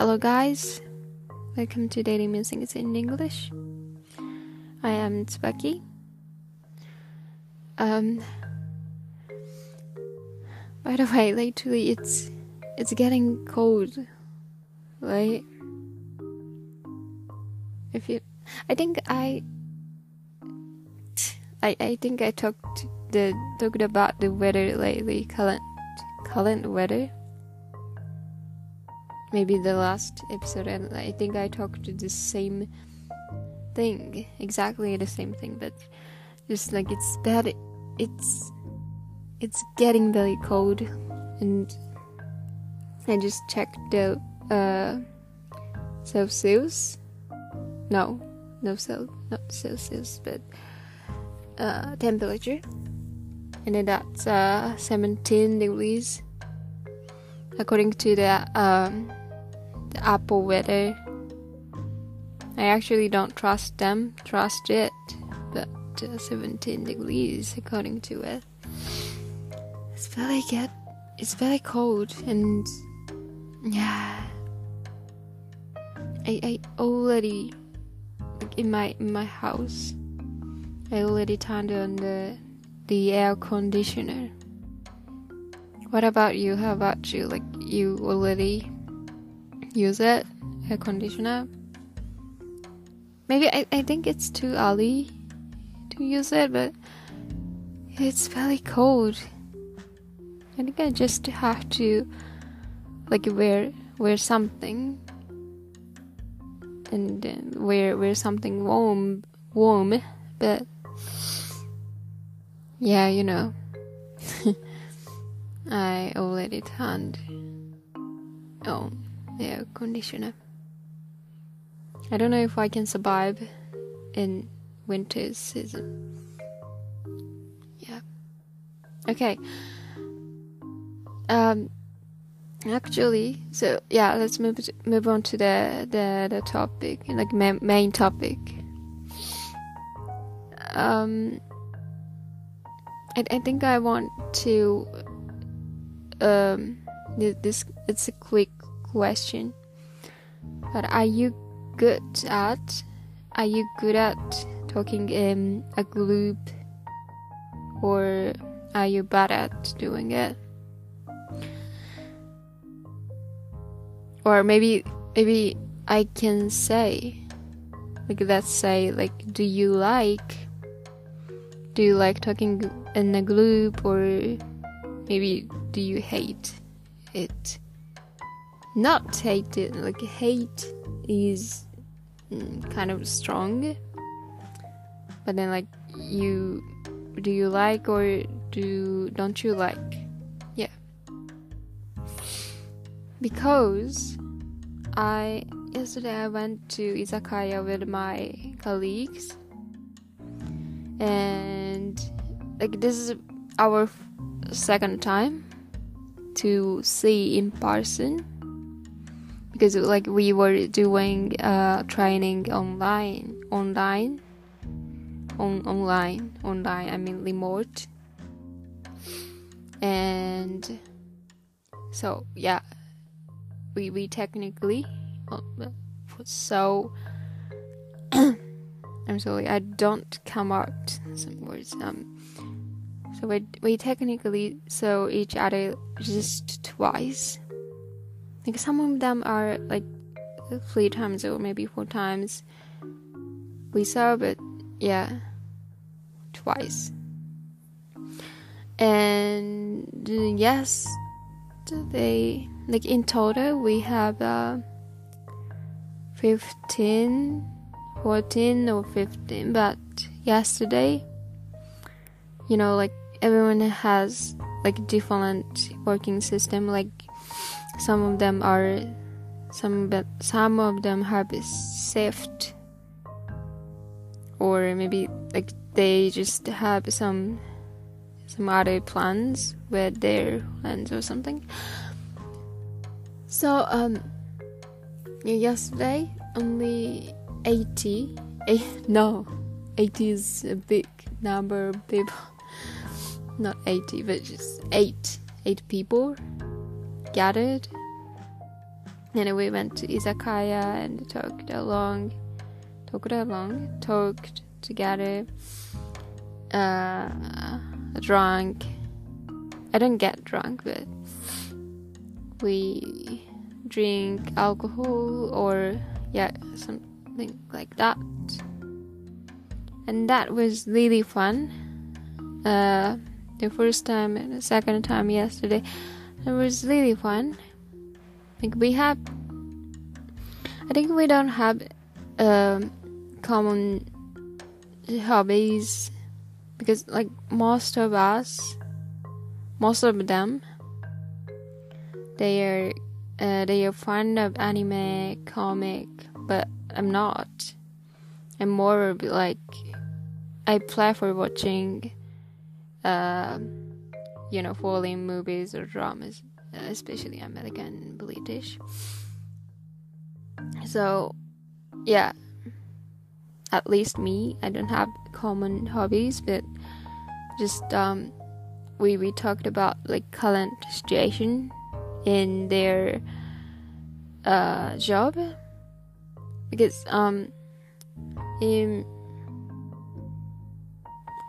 Hello, guys. Welcome to Daily Music in English. I am Tsubaki. Um. By the way, lately it's it's getting cold, right? If you, I think I, I I think I talked the talked about the weather lately, current current weather maybe the last episode and I think I talked to the same thing, exactly the same thing, but just like it's bad it's it's getting very cold and I just checked the uh Celsius. No, no Cel not Celsius, but uh temperature. And then that's uh 17 degrees according to the um the Apple weather. I actually don't trust them, trust it, but uh, 17 degrees according to it. It's very get, it's very cold and yeah. I I already in my in my house. I already turned on the the air conditioner. What about you? How about you? Like you already use it, air conditioner. Maybe I, I think it's too early to use it, but it's very cold. I think I just have to like wear wear something and wear wear something warm warm, but yeah, you know. I already turned on air conditioner. I don't know if I can survive in winter season. Yeah. Okay. Um. Actually, so yeah, let's move move on to the the, the topic, like ma- main topic. Um. I I think I want to. Um. This it's a quick question. But are you good at? Are you good at talking in a group, or are you bad at doing it? Or maybe maybe I can say, like let's say, like, do you like? Do you like talking in a group, or maybe do you hate it? Not hate it like hate is mm, kind of strong. But then like you do you like or do don't you like? Yeah. Because i yesterday i went to izakaya with my colleagues. And like this is our second time to see in person because like we were doing uh, training online online on online online i mean remote. And so yeah we we technically uh, so i'm sorry i don't come out some words um so we we technically saw each other just twice some of them are like three times or maybe four times we saw but yeah twice. And yes they like in total we have uh 15 14 or 15 but yesterday you know like everyone has like different working system like some of them are some but some of them have saved or maybe like they just have some some other plans with their plans or something. So um yesterday only 80 eight, no 80 is a big number of people. Not 80 but just 8 8 people gathered and we went to izakaya and talked along, talked along, talked together, uh, drunk. I don't get drunk, but we drink alcohol or yeah, something like that. And that was really fun. Uh, the first time and the second time yesterday, it was really fun. Like we have, I think we don't have um, common hobbies because like most of us, most of them, they are uh, they are fond of anime, comic, but I'm not. I'm more like I play for watching, uh, you know, foreign movies or dramas, especially American, British. So, yeah, at least me, I don't have common hobbies, but just um, we we talked about like current situation in their uh, job because um in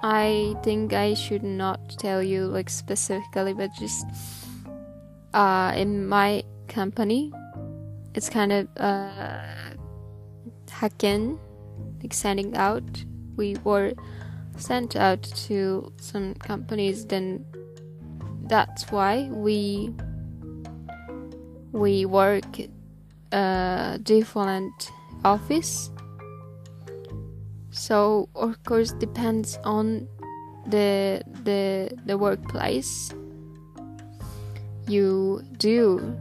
I think I should not tell you like specifically but just uh in my company it's kind of uh haken like sending out. We were sent out to some companies then that's why we we work uh, different office so of course depends on the the the workplace you do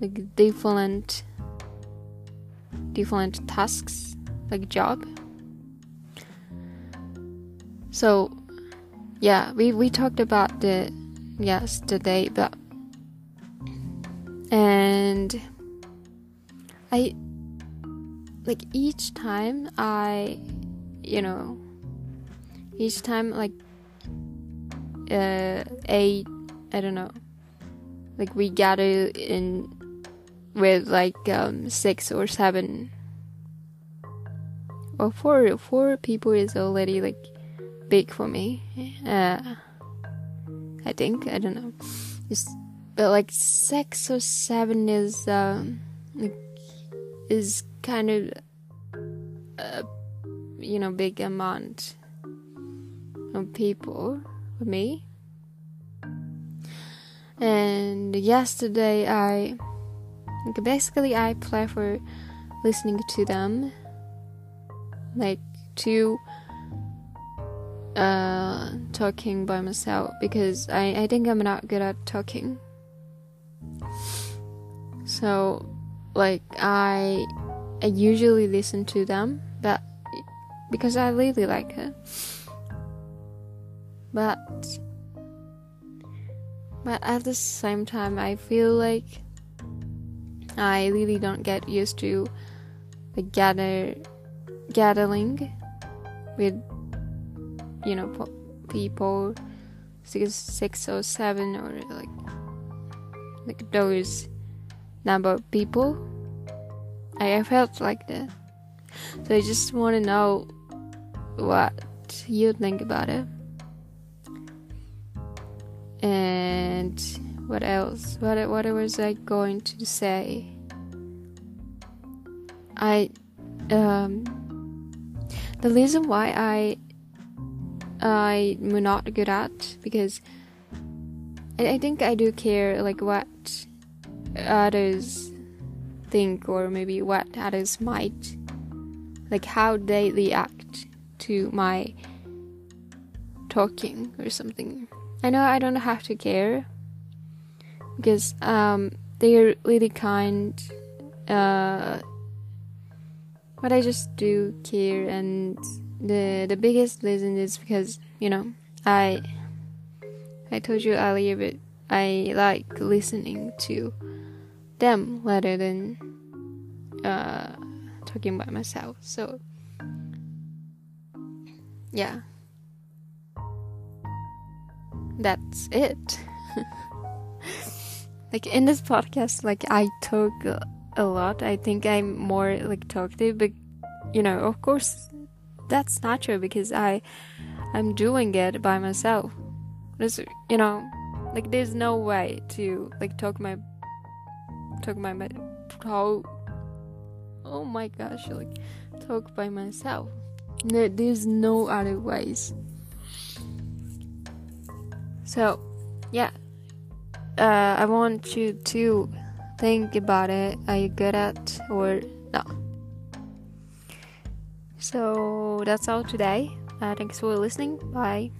like different different tasks like job. So yeah we we talked about the yesterday but and I like each time I you know each time like uh a I don't know like we gather in with like um six or seven or four four people is already like big for me. Uh I think I don't know. Just but like six or seven is um like is kind of a you know big amount of people with me. And yesterday i basically i prefer listening to them like to uh talking by myself because i i think i'm not good at talking. So like I I usually listen to them but because I really like it but but at the same time I feel like I really don't get used to the gather gathering with you know people six six or seven or like like those number of people. I felt like that. So I just want to know what you think about it. And what else? What what was I going to say? I um the reason why I I'm not good at because I, I think I do care like what others think or maybe what others might like how they react to my talking or something i know i don't have to care because um they're really kind uh but i just do care and the the biggest reason is because you know i i told you earlier but i like listening to them rather than uh, talking by myself. So, yeah, that's it. like in this podcast, like I talk a lot. I think I'm more like talkative, but you know, of course, that's natural because I I'm doing it by myself. There's you know, like there's no way to like talk my talk my how oh my gosh like talk by myself. There's no other ways. So, yeah, uh, I want you to think about it. Are you good at or no? So that's all today. Uh, thanks for listening. Bye.